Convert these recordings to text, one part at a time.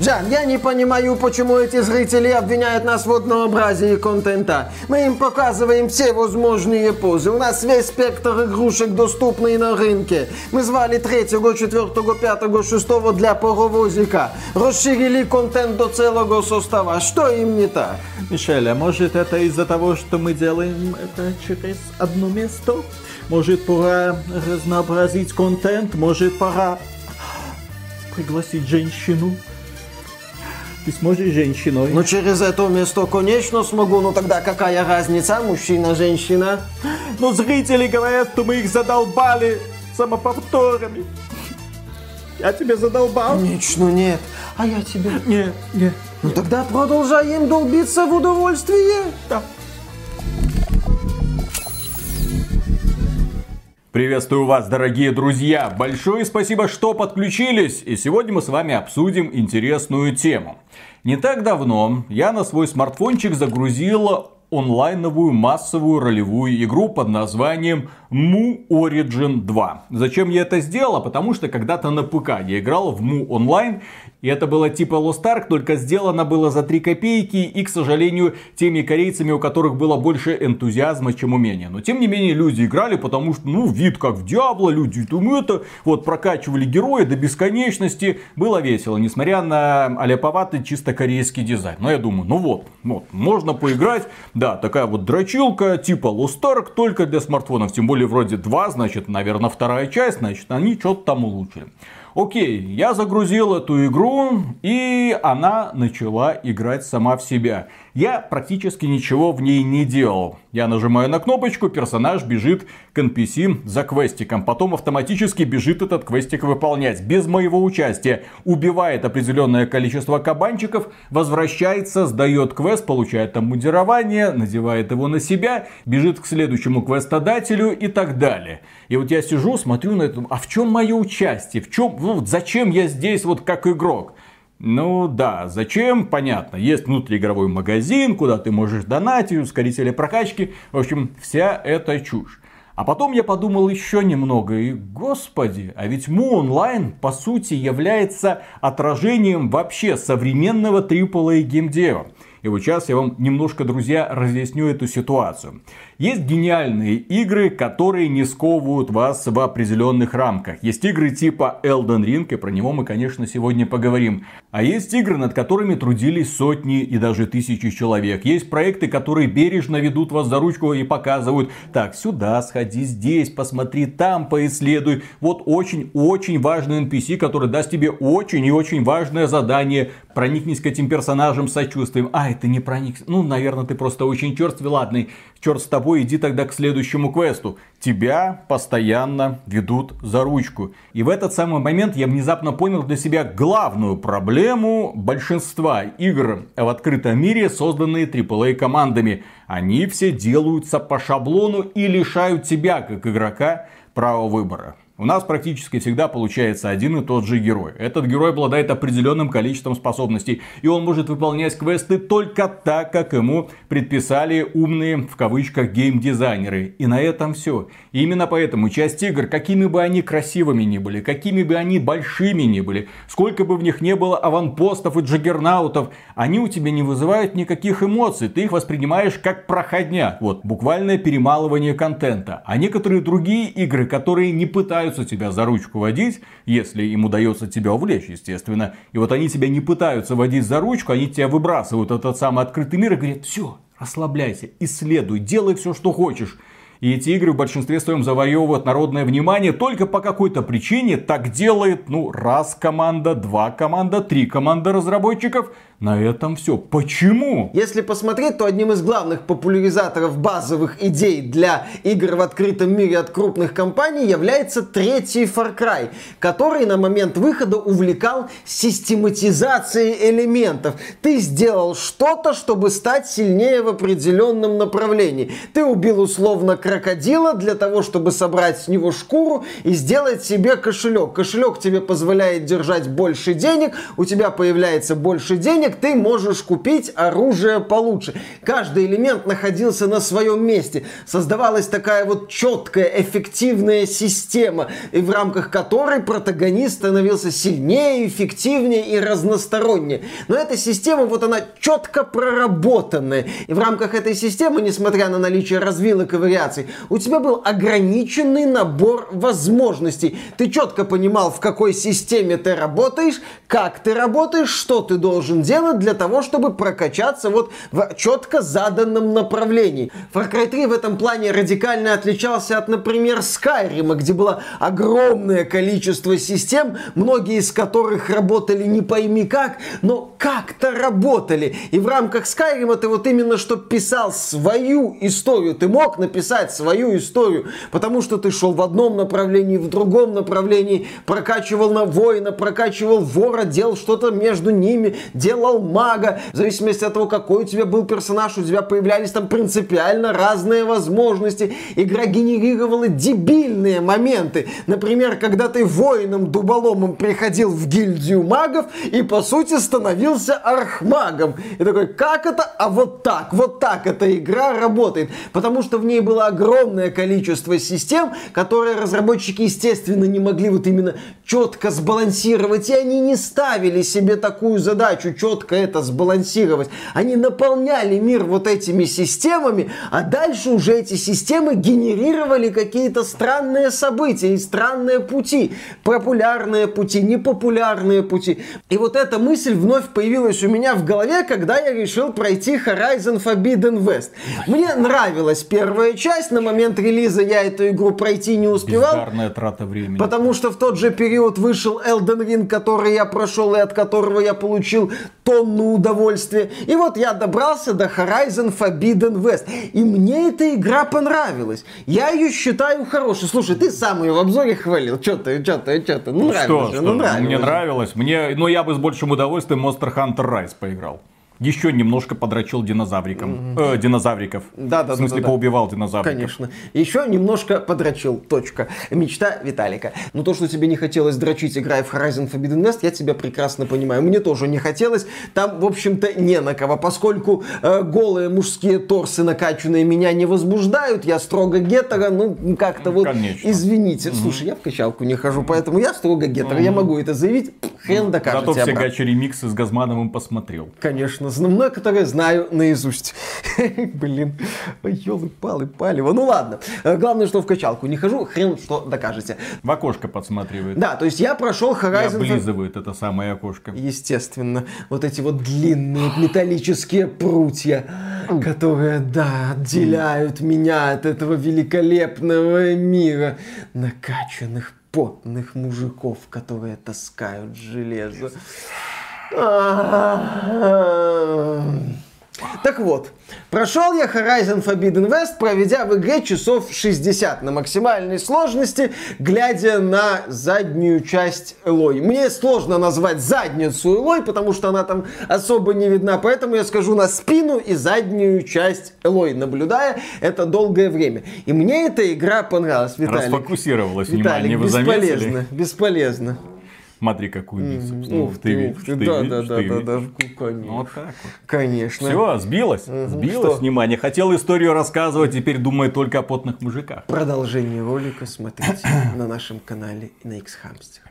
Жан, я не понимаю, почему эти зрители обвиняют нас в однообразии контента. Мы им показываем все возможные позы. У нас весь спектр игрушек доступный на рынке. Мы звали третьего, четвертого, пятого, шестого для паровозика. Расширили контент до целого состава. Что им не так? Мишель, а может это из-за того, что мы делаем это через одно место? Может пора разнообразить контент? Может пора пригласить женщину? Ты сможешь женщиной? Ну, через это место, конечно, смогу. Ну, тогда какая разница, мужчина, женщина? Но зрители говорят, что мы их задолбали самоповторами. Я тебя задолбал? Конечно, нет. А я тебя... Нет, нет. Ну, тогда продолжаем долбиться в удовольствие. Да. Приветствую вас, дорогие друзья! Большое спасибо, что подключились! И сегодня мы с вами обсудим интересную тему. Не так давно я на свой смартфончик загрузил онлайновую массовую ролевую игру под названием Mu Origin 2. Зачем я это сделал? Потому что когда-то на ПК я играл в Mu Online, и это было типа Lost Ark, только сделано было за 3 копейки и, к сожалению, теми корейцами, у которых было больше энтузиазма, чем умения. Но, тем не менее, люди играли, потому что, ну, вид как в Диабло, люди там это, вот, прокачивали героя до бесконечности. Было весело, несмотря на аляповатый чисто корейский дизайн. Но я думаю, ну вот, вот, можно поиграть. Да, такая вот дрочилка, типа Lost Ark, только для смартфонов. Тем более, вроде 2, значит, наверное, вторая часть, значит, они что-то там улучшили. Окей, я загрузил эту игру, и она начала играть сама в себя. Я практически ничего в ней не делал. Я нажимаю на кнопочку, персонаж бежит к NPC за квестиком. Потом автоматически бежит этот квестик выполнять. Без моего участия. Убивает определенное количество кабанчиков, возвращается, сдает квест, получает там мудирование, надевает его на себя, бежит к следующему квестодателю и так далее. И вот я сижу, смотрю на это, а в чем мое участие? В чем, ну, зачем я здесь вот как игрок? Ну да, зачем? Понятно. Есть внутриигровой магазин, куда ты можешь донатить, ускорители прокачки. В общем, вся эта чушь. А потом я подумал еще немного, и господи, а ведь Mu Online по сути является отражением вообще современного AAA геймдева. И вот сейчас я вам немножко, друзья, разъясню эту ситуацию. Есть гениальные игры, которые не сковывают вас в определенных рамках. Есть игры типа Elden Ring, и про него мы, конечно, сегодня поговорим. А есть игры, над которыми трудились сотни и даже тысячи человек. Есть проекты, которые бережно ведут вас за ручку и показывают, так, сюда сходи, здесь посмотри, там поисследуй. Вот очень-очень важный NPC, который даст тебе очень и очень важное задание. Проникнись к этим персонажам сочувствием. Ай, ты не проник. Ну, наверное, ты просто очень черствый, ладный. Черт с тобой тобой, иди тогда к следующему квесту. Тебя постоянно ведут за ручку. И в этот самый момент я внезапно понял для себя главную проблему большинства игр в открытом мире, созданные AAA командами. Они все делаются по шаблону и лишают тебя, как игрока, права выбора. У нас практически всегда получается один и тот же герой. Этот герой обладает определенным количеством способностей. И он может выполнять квесты только так, как ему предписали умные, в кавычках, геймдизайнеры. И на этом все. И именно поэтому часть игр, какими бы они красивыми ни были, какими бы они большими ни были, сколько бы в них не было аванпостов и джаггернаутов, они у тебя не вызывают никаких эмоций. Ты их воспринимаешь как проходня. Вот, буквальное перемалывание контента. А некоторые другие игры, которые не пытаются пытаются тебя за ручку водить, если им удается тебя увлечь, естественно. И вот они тебя не пытаются водить за ручку, они тебя выбрасывают в этот самый открытый мир и говорят, все, расслабляйся, исследуй, делай все, что хочешь. И эти игры в большинстве своем завоевывают народное внимание только по какой-то причине. Так делает, ну, раз команда, два команда, три команда разработчиков – на этом все. Почему? Если посмотреть, то одним из главных популяризаторов базовых идей для игр в открытом мире от крупных компаний является третий Far Cry, который на момент выхода увлекал систематизацией элементов. Ты сделал что-то, чтобы стать сильнее в определенном направлении. Ты убил условно крокодила для того, чтобы собрать с него шкуру и сделать себе кошелек. Кошелек тебе позволяет держать больше денег, у тебя появляется больше денег, денег ты можешь купить оружие получше. Каждый элемент находился на своем месте. Создавалась такая вот четкая, эффективная система, и в рамках которой протагонист становился сильнее, эффективнее и разностороннее. Но эта система, вот она четко проработанная. И в рамках этой системы, несмотря на наличие развилок и вариаций, у тебя был ограниченный набор возможностей. Ты четко понимал, в какой системе ты работаешь, как ты работаешь, что ты должен делать для того, чтобы прокачаться вот в четко заданном направлении. Far Cry 3 в этом плане радикально отличался от, например, Skyrim, где было огромное количество систем, многие из которых работали не пойми как, но как-то работали. И в рамках Skyrim ты вот именно что писал свою историю. Ты мог написать свою историю, потому что ты шел в одном направлении, в другом направлении, прокачивал на воина, прокачивал вора, делал что-то между ними, делал мага. В зависимости от того, какой у тебя был персонаж, у тебя появлялись там принципиально разные возможности. Игра генерировала дебильные моменты. Например, когда ты воином-дуболомом приходил в гильдию магов и, по сути, становился архмагом. И такой, как это? А вот так, вот так эта игра работает. Потому что в ней было огромное количество систем, которые разработчики, естественно, не могли вот именно четко сбалансировать. И они не ставили себе такую задачу, четко это сбалансировать. Они наполняли мир вот этими системами, а дальше уже эти системы генерировали какие-то странные события и странные пути. Популярные пути, непопулярные пути. И вот эта мысль вновь появилась у меня в голове, когда я решил пройти Horizon Forbidden West. Мне нравилась первая часть, на момент релиза я эту игру пройти не успевал. Бездарная трата времени. Потому что в тот же период вышел Elden Ring, который я прошел и от которого я получил тонну удовольствия. И вот я добрался до Horizon Forbidden West. И мне эта игра понравилась. Я ее считаю хорошей. Слушай, ты сам ее в обзоре хвалил. Что ты, что ты, что ты? Ну, Ну нравилось что, же, что, ну, нравилось мне же. нравилось. Мне, но я бы с большим удовольствием Monster Hunter Rise поиграл. Еще немножко подрочил динозавриком. Э, динозавриков. Да, да, В смысле, да, да. поубивал динозавриков. Конечно. Еще немножко подрочил. Точка. Мечта Виталика. Но то, что тебе не хотелось дрочить, играя в Horizon Forbidden West, я тебя прекрасно понимаю. Мне тоже не хотелось. Там, в общем-то, не на кого. Поскольку э, голые мужские торсы накачанные меня не возбуждают, я строго гетера, ну, как-то вот, Конечно. извините. Слушай, я в качалку не хожу, поэтому я строго гетера. Я могу это заявить. Хрен докажете Зато все гачи ремиксы с Газмановым посмотрел. Конечно, зна- многое знаю наизусть. Блин, ой, елы-палы, палево. Ну ладно. Э, Главное, что в качалку не хожу, хрен что докажете. В окошко подсматривает. Да, то есть я прошел И Horizon... облизывает это самое окошко. Естественно, вот эти вот длинные металлические прутья, которые, да, отделяют меня от этого великолепного мира накачанных потных мужиков, которые таскают железо. Так вот, прошел я Horizon Forbidden West, проведя в игре часов 60 на максимальной сложности, глядя на заднюю часть Элой. Мне сложно назвать задницу Элой, потому что она там особо не видна, поэтому я скажу на спину и заднюю часть Элой, наблюдая это долгое время. И мне эта игра понравилась, Виталик. Расфокусировалось Виталик, внимание, вы бесполезно, заметили? бесполезно. Смотри, какую бицепс. Ну, Ух ты ух ты да, да, ты да, да, видишь. да, Ну, конечно. Вот так вот. Конечно. Все, сбилось. Сбилось Что? внимание. Хотел историю рассказывать, теперь думает только о потных мужиках. Продолжение ролика смотрите на нашем канале на X-Hamster.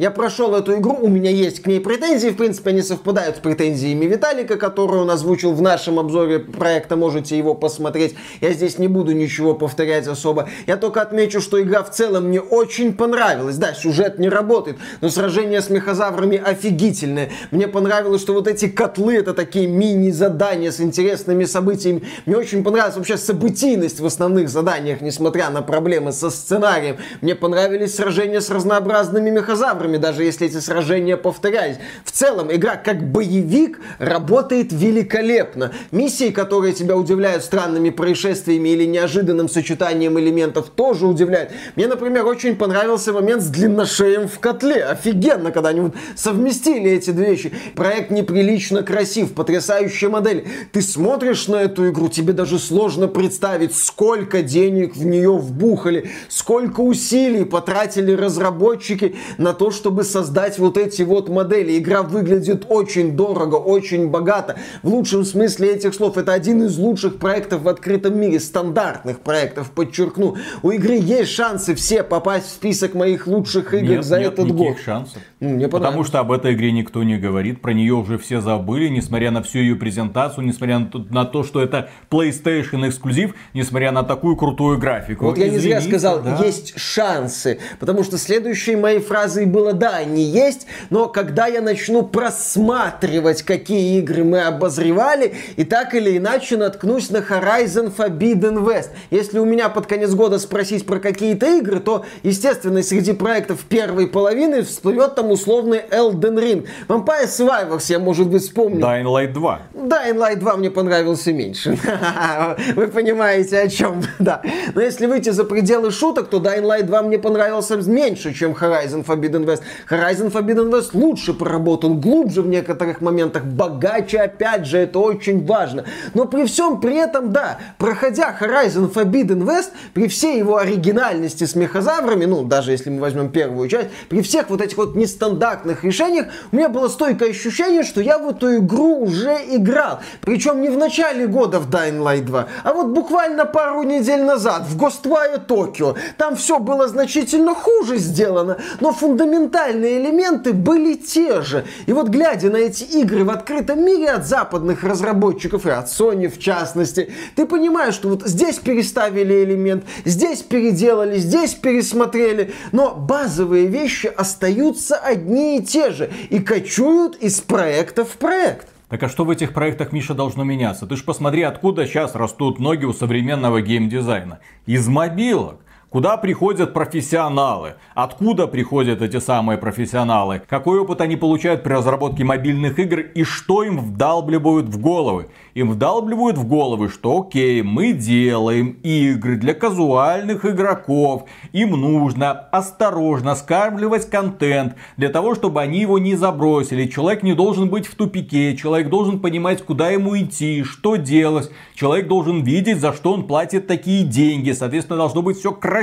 Я прошел эту игру, у меня есть к ней претензии, в принципе, они совпадают с претензиями Виталика, который он озвучил в нашем обзоре проекта, можете его посмотреть. Я здесь не буду ничего повторять особо. Я только отмечу, что игра в целом мне очень понравилась. Да, сюжет не работает, но сражение с мехозаврами офигительное. Мне понравилось, что вот эти котлы, это такие мини-задания с интересными событиями. Мне очень понравилась вообще событийность в основных заданиях, несмотря на проблемы со сценарием. Мне понравились сражения с разнообразными мехозаврами, даже если эти сражения повторялись. В целом, игра как боевик работает великолепно. Миссии, которые тебя удивляют странными происшествиями или неожиданным сочетанием элементов, тоже удивляют. Мне, например, очень понравился момент с длинношеем в котле. Офигенно, когда они вот совместили эти две вещи. Проект неприлично красив, потрясающая модель. Ты смотришь на эту игру, тебе даже сложно представить, сколько денег в нее вбухали, сколько усилий потратили разработчики на то, чтобы создать вот эти вот модели. Игра выглядит очень дорого, очень богато. В лучшем смысле этих слов. Это один из лучших проектов в открытом мире. Стандартных проектов, подчеркну. У игры есть шансы все попасть в список моих лучших игр нет, за нет этот год. шансов. Ну, мне Потому что об этой игре никто не говорит, про нее уже все забыли, несмотря на всю ее презентацию, несмотря на то, на то, что это PlayStation эксклюзив, несмотря на такую крутую графику. Вот я не зря Извините, сказал, да. есть шансы. Потому что следующей моей фразой было, да, они есть, но когда я начну просматривать, какие игры мы обозревали, и так или иначе наткнусь на Horizon Forbidden West. Если у меня под конец года спросить про какие-то игры, то, естественно, среди проектов первой половины всплывет там условный Elden Ring. Vampire Survivors я, может быть, вспомню. Dying Light 2. Dying Light 2 мне понравился меньше. Вы понимаете, о чем, да. Но если выйти за пределы шуток, то Dying Light 2 мне понравился меньше, чем Horizon Forbidden West. Horizon Forbidden West лучше проработан, глубже в некоторых моментах, богаче, опять же, это очень важно. Но при всем при этом, да, проходя Horizon Forbidden West, при всей его оригинальности с мехозаврами, ну, даже если мы возьмем первую часть, при всех вот этих вот нестандартных решениях, у меня было стойкое ощущение, что я в эту игру уже играл. Причем не в начале года в Dying Light 2, а вот буквально пару недель назад в Ghostwire Tokyo. Там все было значительно хуже сделано, но фундаментальные элементы были те же. И вот глядя на эти игры в открытом мире от западных разработчиков и от Sony в частности, ты понимаешь, что вот здесь переставили элемент, здесь переделали, здесь пересмотрели, но базовые вещи остаются одни и те же и кочуют из проекта в проект. Так а что в этих проектах, Миша, должно меняться? Ты ж посмотри, откуда сейчас растут ноги у современного геймдизайна. Из мобилок. Куда приходят профессионалы? Откуда приходят эти самые профессионалы? Какой опыт они получают при разработке мобильных игр и что им вдалбливают в головы? Им вдалбливают в головы, что окей, мы делаем игры для казуальных игроков. Им нужно осторожно скармливать контент для того, чтобы они его не забросили. Человек не должен быть в тупике, человек должен понимать, куда ему идти, что делать. Человек должен видеть, за что он платит такие деньги. Соответственно, должно быть все красиво,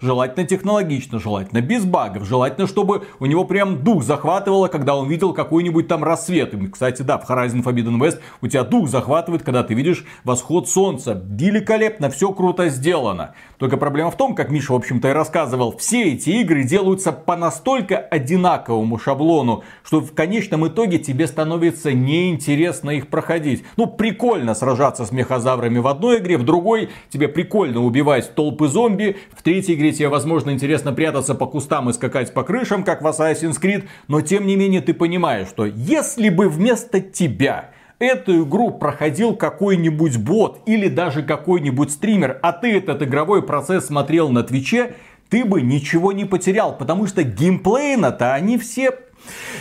желательно технологично, желательно без багов, желательно, чтобы у него прям дух захватывало, когда он видел какой-нибудь там рассвет. И, кстати, да, в Horizon Forbidden West у тебя дух захватывает, когда ты видишь восход солнца. Великолепно, все круто сделано. Только проблема в том, как Миша, в общем-то, и рассказывал, все эти игры делаются по настолько одинаковому шаблону, что в конечном итоге тебе становится неинтересно их проходить. Ну, прикольно сражаться с мехозаврами в одной игре, в другой тебе прикольно убивать толпы зомби, в третьей игре тебе, возможно, интересно прятаться по кустам и скакать по крышам, как в Assassin's Creed, но тем не менее ты понимаешь, что если бы вместо тебя эту игру проходил какой-нибудь бот или даже какой-нибудь стример, а ты этот игровой процесс смотрел на Твиче, ты бы ничего не потерял, потому что геймплейно-то они все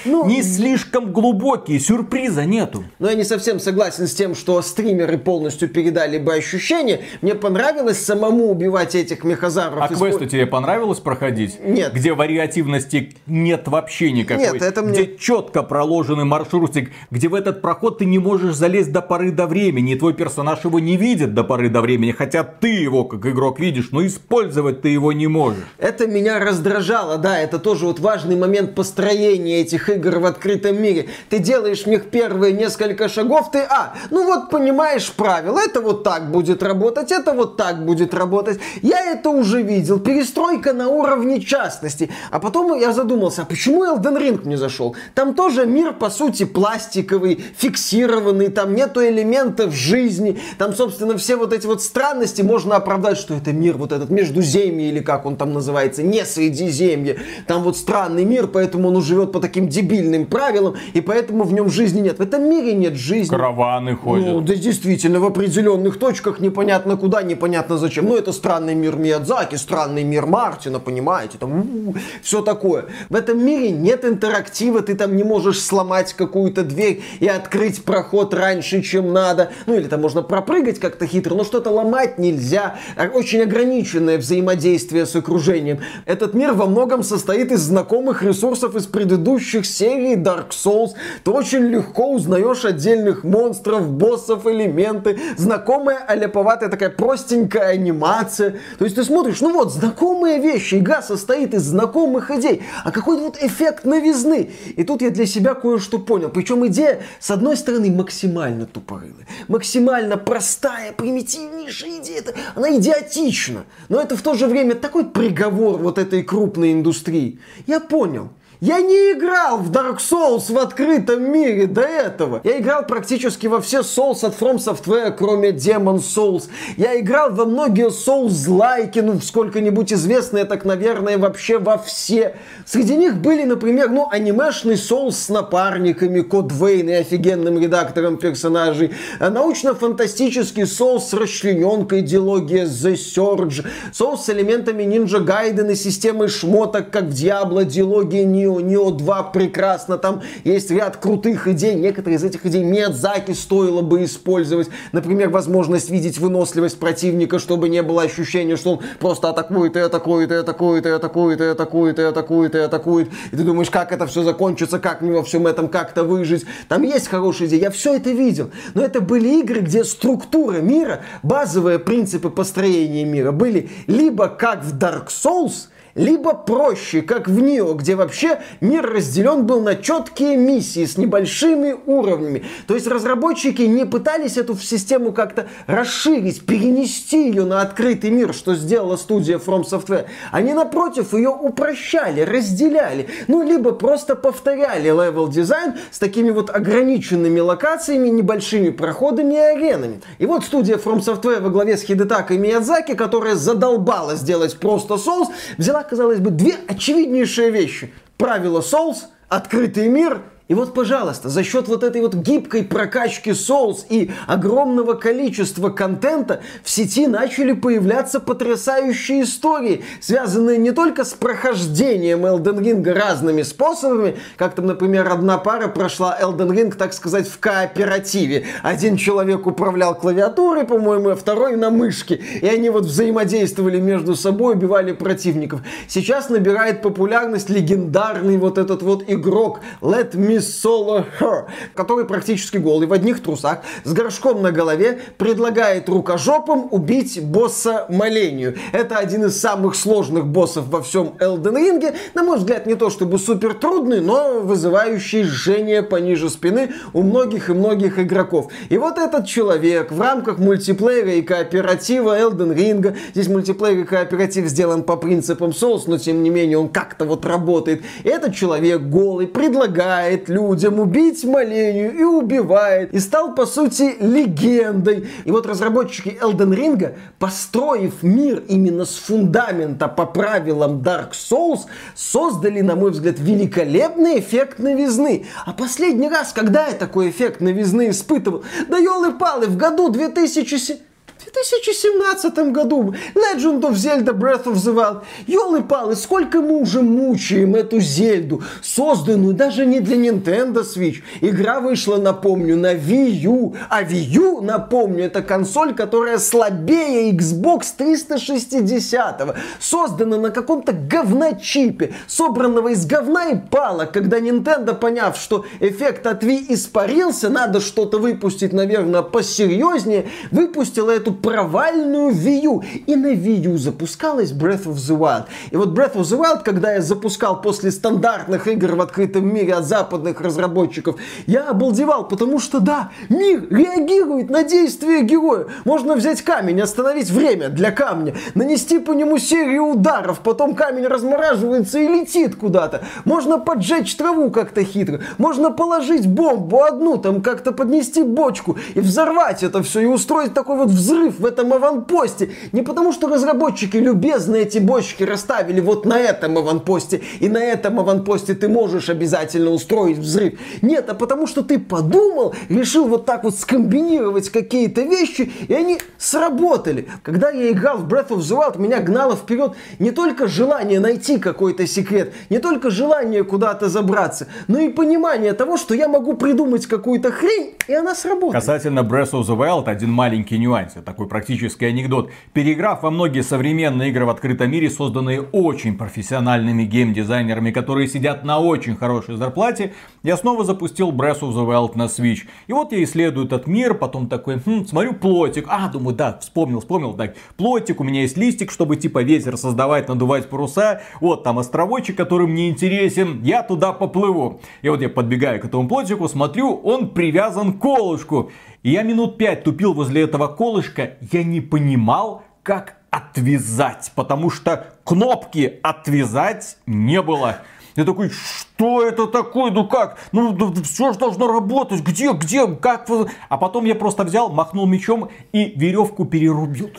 Ну, не слишком глубокие, сюрприза нету. Но я не совсем согласен с тем, что стримеры полностью передали бы ощущение. Мне понравилось самому убивать этих мехозавров. А испо- квесты тебе понравилось проходить? Нет. Где вариативности нет вообще никакой. Нет, это мне- Где четко проложенный маршрутик, где в этот проход ты не можешь залезть до поры до времени, и твой персонаж его не видит до поры до времени, хотя ты его как игрок видишь, но использовать ты его не можешь. Это меня раздражало, да, это тоже вот важный момент построения этих игр в открытом мире. Ты делаешь в них первые несколько шагов, ты, а, ну вот понимаешь правила, это вот так будет работать, это вот так будет работать. Я это уже видел, перестройка на уровне частности. А потом я задумался, а почему Elden Ring мне зашел? Там тоже мир, по сути, пластиковый, фиксированный, там нету элементов жизни, там, собственно, все вот эти вот странности можно оправдать, что это мир вот этот междуземье, или как он там называется, не Средиземье. Там вот странный мир, поэтому он живет по таким дебильным правилам, и поэтому в нем жизни нет. В этом мире нет жизни. Караваны ходят. Ну, да действительно, в определенных точках непонятно куда, непонятно зачем. Ну, это странный мир Миядзаки, странный мир Мартина, понимаете, там все такое. В этом мире нет интерактива, ты там не можешь сломать какую-то дверь и открыть проход раньше, чем надо. Ну, или там можно пропрыгать как-то хитро, но что-то ломать нельзя. А- Очень ограниченное взаимодействие с окружением. Этот мир во многом состоит из знакомых ресурсов из предыдущих предыдущих серий Dark Souls, ты очень легко узнаешь отдельных монстров, боссов, элементы, знакомая аляповатая такая простенькая анимация. То есть ты смотришь, ну вот, знакомые вещи, игра состоит из знакомых идей, а какой-то вот эффект новизны. И тут я для себя кое-что понял. Причем идея, с одной стороны, максимально тупорылая, максимально простая, примитивнейшая идея. Это, она идиотична. Но это в то же время такой приговор вот этой крупной индустрии. Я понял. Я не играл в Dark Souls в открытом мире до этого. Я играл практически во все Souls от From Software, кроме Demon Souls. Я играл во многие Souls-лайки, ну, сколько-нибудь известные, так, наверное, вообще во все. Среди них были, например, ну, анимешный Souls с напарниками, Код Вейн и офигенным редактором персонажей, а научно-фантастический Souls с расчлененкой идеология The Surge, Souls с элементами Ninja Gaiden и системой шмоток, как в Diablo, диалогия Neo Нио, Нио 2 прекрасно, там есть ряд крутых идей, некоторые из этих идей Миядзаки стоило бы использовать, например, возможность видеть выносливость противника, чтобы не было ощущения, что он просто атакует и атакует и атакует и атакует и атакует и атакует и атакует, и ты думаешь, как это все закончится, как мне во всем этом как-то выжить, там есть хорошие идеи, я все это видел, но это были игры, где структура мира, базовые принципы построения мира были либо как в Dark Souls, либо проще, как в Nioh, где вообще мир разделен был на четкие миссии с небольшими уровнями. То есть разработчики не пытались эту систему как-то расширить, перенести ее на открытый мир, что сделала студия From Software. Они, напротив, ее упрощали, разделяли. Ну, либо просто повторяли level design с такими вот ограниченными локациями, небольшими проходами и аренами. И вот студия From Software во главе с Хидетакой Миядзаки, которая задолбала сделать просто соус, взяла казалось бы, две очевиднейшие вещи. Правило Souls, открытый мир и вот, пожалуйста, за счет вот этой вот гибкой прокачки Souls и огромного количества контента в сети начали появляться потрясающие истории, связанные не только с прохождением Elden Ring разными способами, как там, например, одна пара прошла Elden Ring, так сказать, в кооперативе. Один человек управлял клавиатурой, по-моему, а второй на мышке. И они вот взаимодействовали между собой, убивали противников. Сейчас набирает популярность легендарный вот этот вот игрок Let Me Solo Her, который практически голый в одних трусах, с горшком на голове, предлагает рукожопам убить босса Малению. Это один из самых сложных боссов во всем Elden Ring. На мой взгляд, не то чтобы супер трудный, но вызывающий жжение пониже спины у многих и многих игроков. И вот этот человек в рамках мультиплеера и кооператива Elden Ring, здесь мультиплеер и кооператив сделан по принципам Souls, но тем не менее он как-то вот работает. И этот человек голый предлагает предлагает людям убить Малению и убивает. И стал, по сути, легендой. И вот разработчики Elden Ring, построив мир именно с фундамента по правилам Dark Souls, создали, на мой взгляд, великолепный эффект новизны. А последний раз, когда я такой эффект новизны испытывал? Да елы-палы, в году 2007... 2017 году Legend of Zelda Breath of the Wild. Ёлы-палы, сколько мы уже мучаем эту Зельду, созданную даже не для Nintendo Switch. Игра вышла, напомню, на Wii U. А Wii U, напомню, это консоль, которая слабее Xbox 360. Создана на каком-то говночипе, собранного из говна и палок. Когда Nintendo, поняв, что эффект от Wii испарился, надо что-то выпустить, наверное, посерьезнее, выпустила эту провальную Wii. И на Wii запускалась Breath of the Wild. И вот Breath of the Wild, когда я запускал после стандартных игр в открытом мире от западных разработчиков, я обалдевал, потому что да, мир реагирует на действия героя. Можно взять камень, остановить время для камня, нанести по нему серию ударов, потом камень размораживается и летит куда-то. Можно поджечь траву как-то хитро, можно положить бомбу одну, там как-то поднести бочку и взорвать это все, и устроить такой вот взрыв в этом аванпосте. Не потому, что разработчики любезно эти бочки расставили вот на этом аванпосте, и на этом аванпосте ты можешь обязательно устроить взрыв. Нет, а потому что ты подумал, решил вот так вот скомбинировать какие-то вещи, и они сработали. Когда я играл в Breath of the Wild, меня гнало вперед не только желание найти какой-то секрет, не только желание куда-то забраться, но и понимание того, что я могу придумать какую-то хрень, и она сработает. Касательно Breath of the Wild, один маленький нюанс. Я такой такой практически анекдот. Переиграв во многие современные игры в открытом мире, созданные очень профессиональными геймдизайнерами, которые сидят на очень хорошей зарплате, я снова запустил Breath of the Wild на Switch. И вот я исследую этот мир, потом такой, хм, смотрю плотик. А, думаю, да, вспомнил, вспомнил, так, плотик, у меня есть листик, чтобы типа ветер создавать, надувать паруса. Вот там островочек, который мне интересен, я туда поплыву. И вот я подбегаю к этому плотику, смотрю, он привязан к колышку. И я минут пять тупил возле этого колышка, я не понимал, как отвязать, потому что кнопки отвязать не было. Я такой, что это такое, ну как, ну все же должно работать, где, где, как. А потом я просто взял, махнул мечом и веревку перерубил.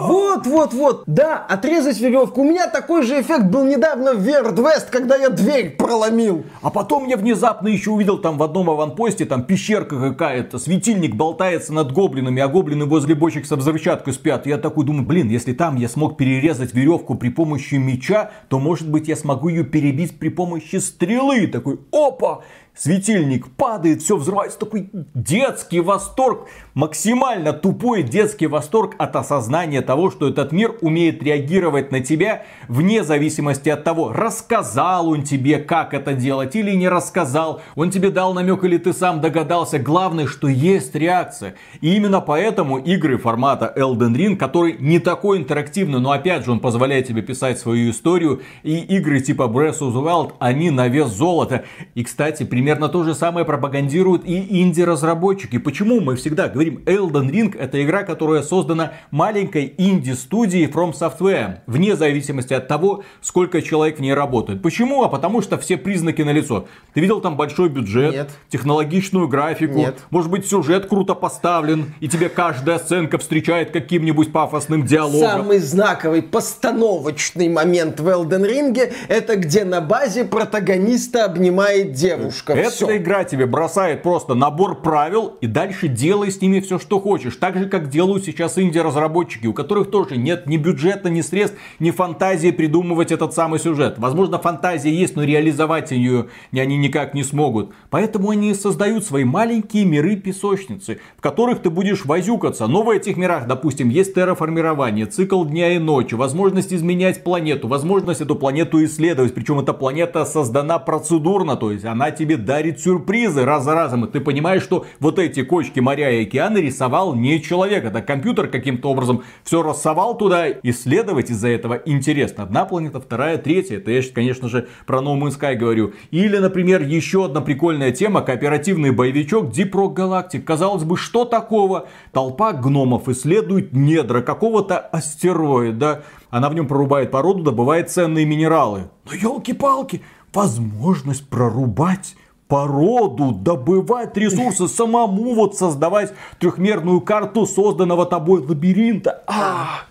Вот, вот, вот, да, отрезать веревку. У меня такой же эффект был недавно в West, когда я дверь проломил. А потом я внезапно еще увидел там в одном аванпосте, там пещерка какая-то, светильник болтается над гоблинами, а гоблины возле бочек со взрывчаткой спят. я такой думаю, блин, если там я смог перерезать веревку при помощи меча, то может быть я смогу ее перебить при помощи стрелы. Такой, опа, светильник падает, все взрывается, такой детский восторг, максимально тупой детский восторг от осознания того, что этот мир умеет реагировать на тебя вне зависимости от того, рассказал он тебе, как это делать или не рассказал, он тебе дал намек или ты сам догадался, главное, что есть реакция. И именно поэтому игры формата Elden Ring, который не такой интерактивный, но опять же он позволяет тебе писать свою историю, и игры типа Breath of the Wild, они на вес золота. И, кстати, при Примерно то же самое пропагандируют и инди-разработчики. Почему мы всегда говорим Elden Ring это игра, которая создана маленькой инди-студией From Software, вне зависимости от того, сколько человек в ней работает. Почему? А потому что все признаки налицо. Ты видел там большой бюджет, Нет. технологичную графику, Нет. может быть сюжет круто поставлен, и тебе каждая сценка встречает каким-нибудь пафосным диалогом. Самый знаковый постановочный момент в Elden Ring это где на базе протагониста обнимает девушка. Эта Всё. игра тебе бросает просто набор правил и дальше делай с ними все, что хочешь. Так же, как делают сейчас инди-разработчики, у которых тоже нет ни бюджета, ни средств, ни фантазии придумывать этот самый сюжет. Возможно, фантазия есть, но реализовать ее они никак не смогут. Поэтому они создают свои маленькие миры-песочницы, в которых ты будешь возюкаться. Но в этих мирах, допустим, есть терраформирование, цикл дня и ночи, возможность изменять планету, возможность эту планету исследовать. Причем эта планета создана процедурно, то есть она тебе дарит сюрпризы раз за разом. И ты понимаешь, что вот эти кочки моря и океаны рисовал не человек. Это компьютер каким-то образом все рассовал туда. Исследовать из-за этого интересно. Одна планета, вторая, третья. Это я, конечно же, про No Man's Sky говорю. Или, например, еще одна прикольная тема. Кооперативный боевичок Deep Rock Galactic. Казалось бы, что такого? Толпа гномов исследует недра какого-то астероида. Она в нем прорубает породу, добывает ценные минералы. Но елки-палки, возможность прорубать породу, добывать ресурсы, самому вот создавать трехмерную карту созданного тобой лабиринта. А,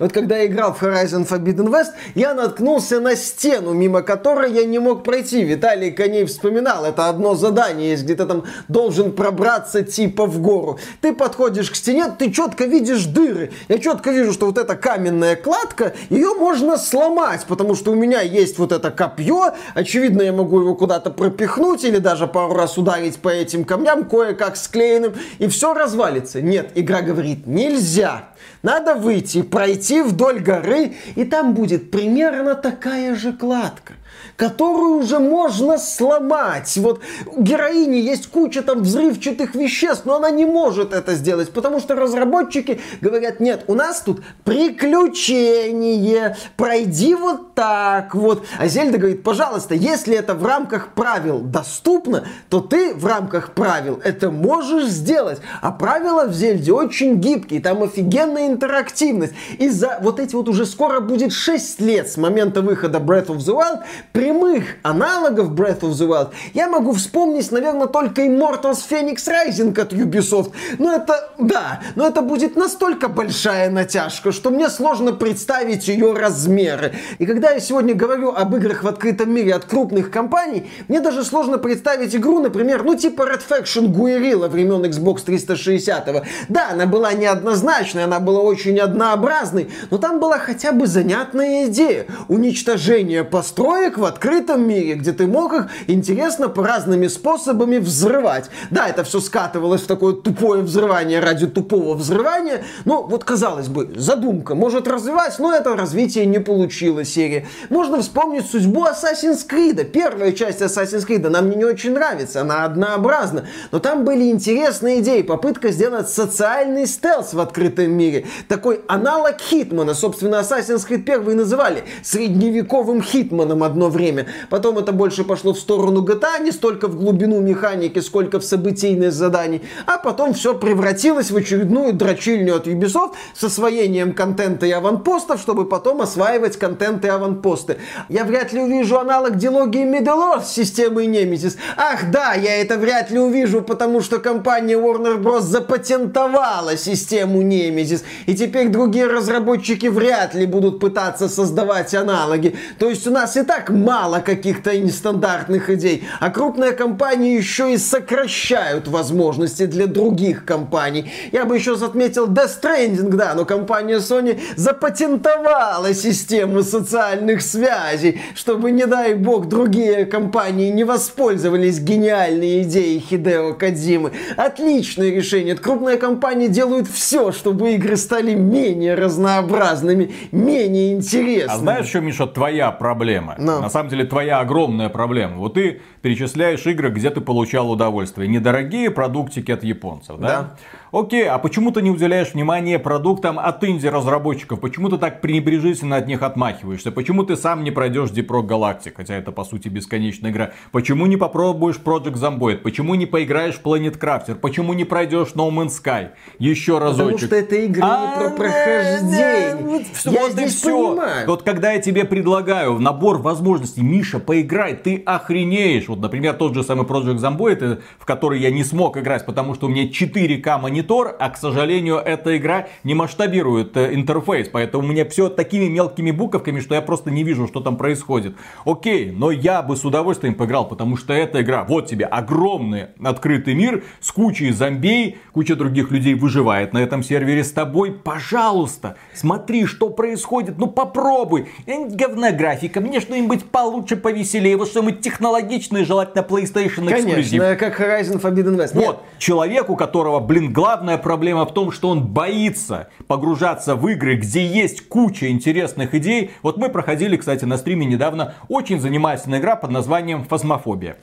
Вот когда я играл в Horizon Forbidden West, я наткнулся на стену, мимо которой я не мог пройти. Виталий Коней вспоминал, это одно задание есть, где ты там должен пробраться типа в гору. Ты подходишь к стене, ты четко видишь дыры. Я четко вижу, что вот эта каменная кладка, ее можно сломать, потому что у меня есть вот это копье. Очевидно, я могу его куда-то пропихнуть или даже пару раз ударить по этим камням, кое-как склеенным, и все развалится. Нет, игра говорит, нельзя. Надо выйти, пройти вдоль горы, и там будет примерно такая же кладка которую уже можно сломать. Вот у героини есть куча там взрывчатых веществ, но она не может это сделать, потому что разработчики говорят, нет, у нас тут приключение, пройди вот так вот. А Зельда говорит, пожалуйста, если это в рамках правил доступно, то ты в рамках правил это можешь сделать. А правила в Зельде очень гибкие, там офигенная интерактивность. И за вот эти вот уже скоро будет 6 лет с момента выхода Breath of the Wild, прямых аналогов Breath of the Wild я могу вспомнить, наверное, только Immortals Phoenix Rising от Ubisoft. Но это, да, но это будет настолько большая натяжка, что мне сложно представить ее размеры. И когда я сегодня говорю об играх в открытом мире от крупных компаний, мне даже сложно представить игру, например, ну типа Red Faction Guerrilla времен Xbox 360. -го. Да, она была неоднозначной, она была очень однообразной, но там была хотя бы занятная идея. Уничтожение построек в открытом мире, где ты мог их интересно по разными способами взрывать. Да, это все скатывалось в такое тупое взрывание ради тупого взрывания. Ну, вот казалось бы, задумка может развивать, но это развитие не получило серии. Можно вспомнить судьбу Assassin's Creed. Первая часть Assassin's Creed нам не очень нравится, она однообразна. Но там были интересные идеи. Попытка сделать социальный стелс в открытом мире. Такой аналог Хитмана. Собственно, Assassin's Creed 1 называли средневековым Хитманом одно время. Потом это больше пошло в сторону GTA, не столько в глубину механики, сколько в событийные заданий. А потом все превратилось в очередную дрочильню от Ubisoft с освоением контента и аванпостов, чтобы потом осваивать контент и аванпосты. Я вряд ли увижу аналог дилогии Middle Earth с Nemesis. Ах да, я это вряд ли увижу, потому что компания Warner Bros. запатентовала систему Nemesis. И теперь другие разработчики вряд ли будут пытаться создавать аналоги. То есть у нас и так мало каких-то нестандартных идей. А крупные компании еще и сокращают возможности для других компаний. Я бы еще отметил Death Stranding, да, но компания Sony запатентовала систему социальных связей, чтобы, не дай бог, другие компании не воспользовались гениальной идеей Хидео Кадзимы. Отличное решение. Крупные компании делают все, чтобы игры стали менее разнообразными, менее интересными. А знаешь, что, Миша, твоя проблема? Ну. На самом деле, твоя огромная проблема. Вот ты перечисляешь игры, где ты получал удовольствие. Недорогие продуктики от японцев, да? Да. Окей, а почему ты не уделяешь внимания продуктам от инди-разработчиков? Почему ты так пренебрежительно от них отмахиваешься? Почему ты сам не пройдешь Deep Rock Galactic, хотя это по сути бесконечная игра? Почему не попробуешь Project Zomboid? Почему не поиграешь в Planet Crafter? Почему не пройдешь No Man's Sky? Еще разочек. Потому что это игры А, не про да, прохождение. вот всё, Я вот здесь всё. понимаю. Вот когда я тебе предлагаю набор возможностей, Миша, поиграй, ты охренеешь. Вот, например, тот же самый Project Zomboid, э, в который я не смог играть, потому что у меня 4К монитор, а, к сожалению, эта игра не масштабирует э, интерфейс, поэтому у меня все такими мелкими буковками, что я просто не вижу, что там происходит. Окей, но я бы с удовольствием поиграл, потому что эта игра, вот тебе огромный открытый мир с кучей зомбей, куча других людей выживает на этом сервере с тобой. Пожалуйста, смотри, что происходит, ну попробуй. Говна графика, мне что-нибудь получше, повеселее, вот что-нибудь технологичное, желательно PlayStation эксклюзив. Конечно, как Horizon Forbidden West. Нет, Вот, человек, у которого, блин, главная проблема в том, что он боится погружаться в игры, где есть куча интересных идей. Вот мы проходили, кстати, на стриме недавно очень занимательная игра под названием «Фазмофобия».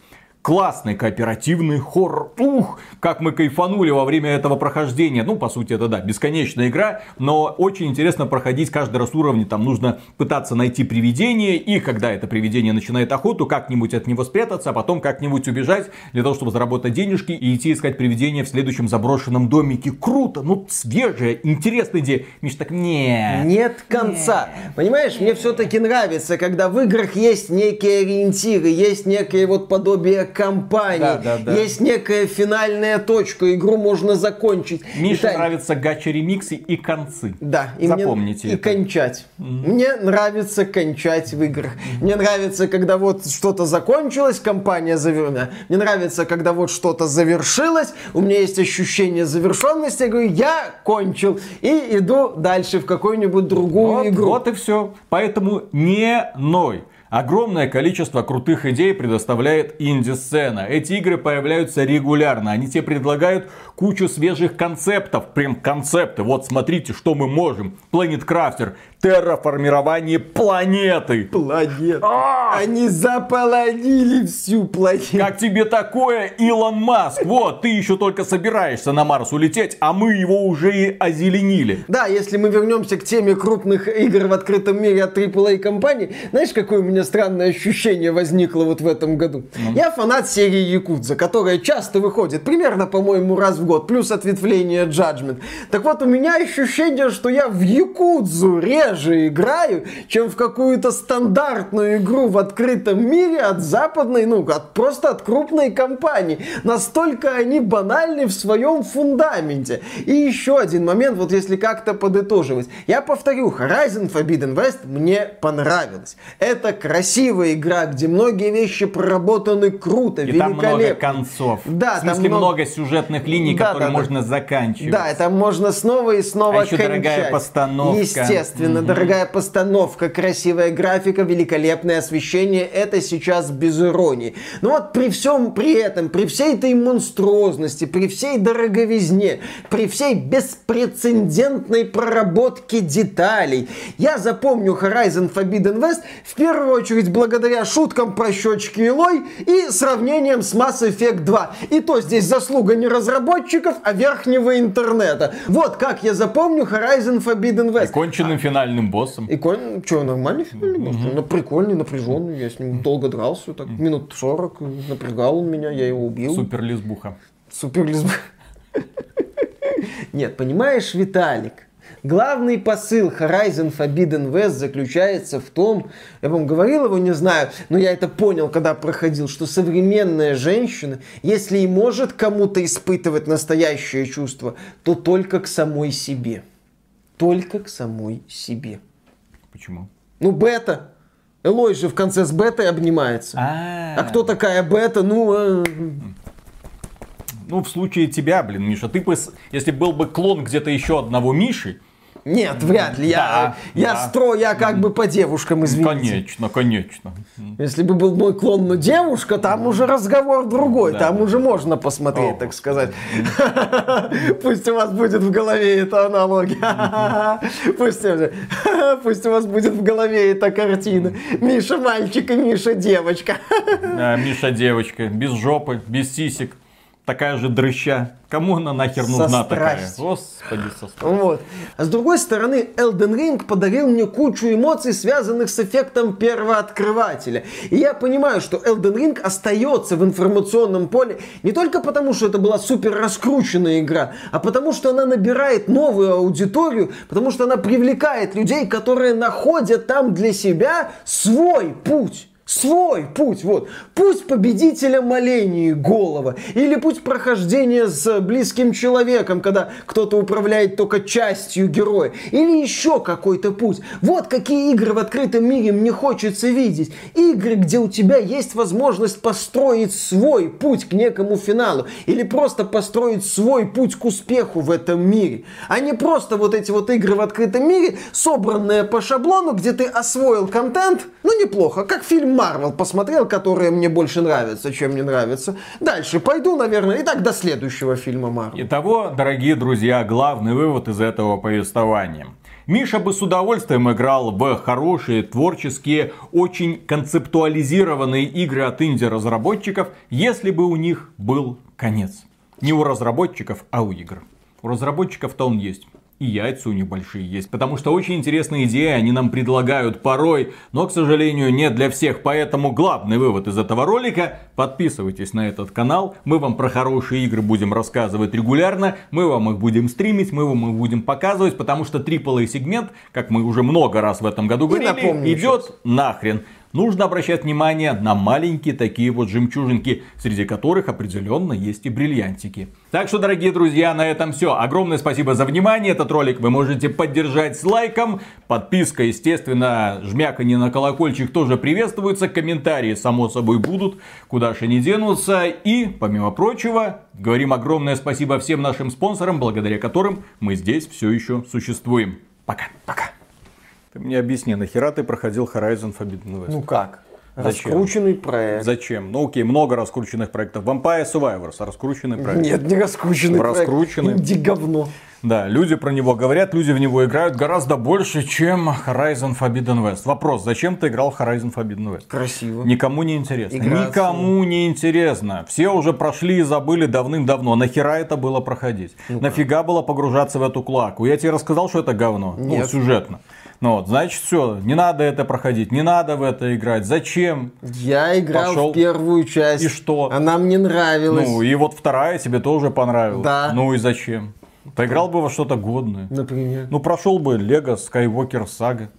Классный кооперативный хоррор. Ух, как мы кайфанули во время этого прохождения. Ну, по сути, это да, бесконечная игра, но очень интересно проходить каждый раз уровни. Там нужно пытаться найти привидение, и когда это привидение начинает охоту, как-нибудь от него спрятаться, а потом как-нибудь убежать, для того, чтобы заработать денежки и идти искать привидение в следующем заброшенном домике. Круто, ну, свежая, интересная идея. Миш, так не. Нет конца. Понимаешь, мне все-таки нравится, когда в играх есть некие ориентиры, есть некое вот подобие компании, Да, да, да. есть некая финальная точка, игру можно закончить. Мише Итак, нравятся гача-ремиксы и концы. Да, и Запомните мне, и это. кончать. Мне нравится кончать в играх. Мне нравится, когда вот что-то закончилось, компания завершена. Мне нравится, когда вот что-то завершилось, у меня есть ощущение завершенности, я говорю, я кончил, и иду дальше в какую-нибудь другую Вот, игру. вот и все. Поэтому не ной. Огромное количество крутых идей предоставляет инди-сцена. Эти игры появляются регулярно. Они тебе предлагают кучу свежих концептов. Прям концепты. Вот смотрите, что мы можем. Planet Crafter. Терраформирование планеты. Планет. А! Они заполонили всю планету. Как тебе такое, Илон Маск? Вот, ты еще только собираешься на Марс улететь, а мы его уже и озеленили. Да, если мы вернемся к теме крупных игр в открытом мире от AAA компаний, знаешь, какое у меня странное ощущение возникло вот в этом году? Я фанат серии Якудза, которая часто выходит, примерно, по-моему, раз в год, плюс ответвление Judgment. Так вот, у меня ощущение, что я в Якудзу реже играю, чем в какую-то стандартную игру в открытом мире от западной, ну, от, просто от крупной компании. Настолько они банальны в своем фундаменте. И еще один момент, вот если как-то подытоживать. Я повторю, Horizon Forbidden West мне понравилось. Это красивая игра, где многие вещи проработаны круто, И там много великолепно. концов. Да, в смысле там много- много сюжетных линий, Да, которые да, да. можно заканчивать. Да, это можно снова и снова А еще дорогая кончать. постановка. Естественно, дорогая постановка, красивая графика, великолепное освещение. Это сейчас без иронии. Но вот при всем при этом, при всей этой монструозности, при всей дороговизне, при всей беспрецедентной проработке деталей, я запомню Horizon Forbidden West в первую очередь благодаря шуткам про щечки Илой и сравнением с Mass Effect 2. И то здесь заслуга не разработчиков, а верхнего интернета. Вот как я запомню Horizon Forbidden И West. конченным финальным боссом. И конь, что, нормальный фильм? Ну, прикольный, напряженный. Я с ним долго дрался, так минут 40. Напрягал он меня, я его убил. Супер лесбуха. Супер лесб- Нет, понимаешь, Виталик, главный посыл Horizon Forbidden West заключается в том, я вам говорил его, не знаю, но я это понял, когда проходил, что современная женщина, если и может кому-то испытывать настоящее чувство, то только к самой себе. Только к самой себе. Почему? Ну, бета. Элой же в конце с бетой обнимается. А кто такая бета? Ну, э, Ну, в случае тебя, блин, Миша, ты бы, если был бы клон где-то еще одного Миши, нет, вряд ли. Я, Да, я да. строю, я как бы по девушкам, извините. конечно, конечно. Если бы был мой клон, но девушка, там уже разговор другой. Да. Там уже можно посмотреть, О, так сказать. Пусть у вас будет в голове эта аналогия. Пусть, пусть у вас будет в голове эта картина. Миша мальчик и Миша девочка. Миша девочка, без жопы, без сисек. Такая же дрыща. Кому она нахер Со нужна такая? страстью. Господи, со страстью. Вот. А с другой стороны, Elden Ring подарил мне кучу эмоций, связанных с эффектом первооткрывателя. И я понимаю, что Elden Ring остается в информационном поле не только потому, что это была супер раскрученная игра, а потому, что она набирает новую аудиторию, потому что она привлекает людей, которые находят там для себя свой путь. Свой путь, вот. Путь победителя молений голова. Или путь прохождения с близким человеком, когда кто-то управляет только частью героя. Или еще какой-то путь. Вот какие игры в открытом мире мне хочется видеть. Игры, где у тебя есть возможность построить свой путь к некому финалу. Или просто построить свой путь к успеху в этом мире. А не просто вот эти вот игры в открытом мире, собранные по шаблону, где ты освоил контент, ну неплохо, как фильм Марвел посмотрел, которые мне больше нравятся, чем не нравится. Дальше пойду, наверное, и так до следующего фильма Марвел. Итого, дорогие друзья, главный вывод из этого повествования. Миша бы с удовольствием играл в хорошие, творческие, очень концептуализированные игры от инди-разработчиков, если бы у них был конец. Не у разработчиков, а у игр. У разработчиков-то он есть. И яйца у них большие есть. Потому что очень интересные идеи они нам предлагают порой. Но, к сожалению, не для всех. Поэтому главный вывод из этого ролика. Подписывайтесь на этот канал. Мы вам про хорошие игры будем рассказывать регулярно. Мы вам их будем стримить. Мы вам их будем показывать. Потому что AAA сегмент, как мы уже много раз в этом году говорили, идет нахрен. Нужно обращать внимание на маленькие такие вот жемчужинки, среди которых определенно есть и бриллиантики. Так что, дорогие друзья, на этом все. Огромное спасибо за внимание. Этот ролик вы можете поддержать с лайком. Подписка, естественно, жмяканье на колокольчик тоже приветствуется. Комментарии, само собой, будут. Куда же они денутся. И, помимо прочего, говорим огромное спасибо всем нашим спонсорам, благодаря которым мы здесь все еще существуем. Пока. Пока. Ты мне объясни, нахера ты проходил Horizon Forbidden West? Ну как? Зачем? Раскрученный проект. Зачем? Ну окей, много раскрученных проектов. Vampire Survivors, раскрученный проект. Нет, не раскрученный. Раскрученный. Инди говно. Да, люди про него говорят, люди в него играют гораздо больше, чем Horizon Forbidden West. Вопрос, зачем ты играл Horizon Forbidden West? Красиво. Никому не интересно. Играться. Никому не интересно. Все уже прошли и забыли давным-давно. Нахера это было проходить? Нафига было погружаться в эту клаку? Я тебе рассказал, что это говно. Ну, Нет. сюжетно. Ну вот, значит, все, не надо это проходить, не надо в это играть. Зачем? Я играл Пошел. в первую часть. И что? Она мне нравилась. Ну, и вот вторая тебе тоже понравилась. Да. Ну и зачем? Поиграл бы во что-то годное. Например. Ну, прошел бы Лего Skywalker Saga.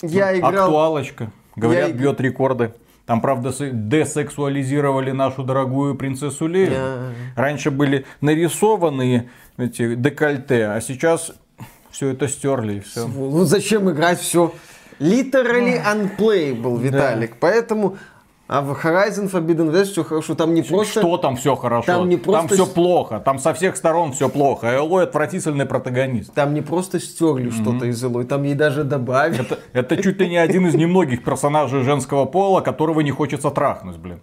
Я играл... Актуалочка. Говорят, Я- бьет рекорды. Там, правда, десексуализировали нашу дорогую принцессу Лею. Да. Раньше были нарисованные эти декольте, а сейчас все это стерли и все. Ну зачем играть все? literally unplayable, Виталик. Поэтому а в Horizon Forbidden West все хорошо, там не просто... Что там все хорошо? Там не просто все с- плохо. Там со всех сторон все плохо. Элой отвратительный протагонист. Там не просто стерли что-то из Элой, там ей даже добавили. Это, это чуть ли не один из немногих персонажей женского пола, которого не хочется трахнуть, блин.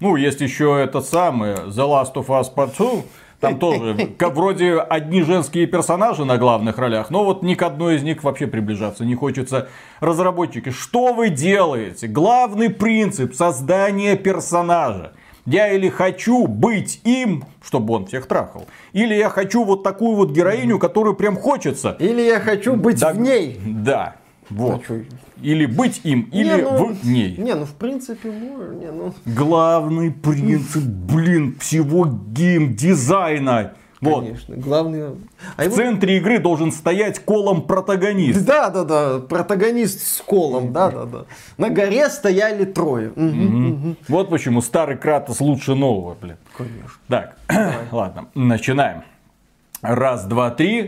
Ну, есть еще этот самый The Last of Us Part 2. Там тоже вроде одни женские персонажи на главных ролях, но вот ни к одной из них вообще приближаться не хочется. Разработчики, что вы делаете? Главный принцип создания персонажа. Я или хочу быть им, чтобы он всех трахал, или я хочу вот такую вот героиню, которую прям хочется. Или я хочу быть Да, в ней. Да. Вот. Чё? Или быть им, или Не, ну, в ней. Не, ну в принципе, можно, не, ну... Главный принцип, блин, всего геймдизайна. Вот. Конечно, главный... А В его- центре игры должен стоять колом протагонист. Да, да, да, протагонист с колом, да, да, да. На горе стояли трое. Мгм. Вот почему старый Кратос лучше нового, блин. Конечно. Так, ладно, начинаем. Раз, два, три.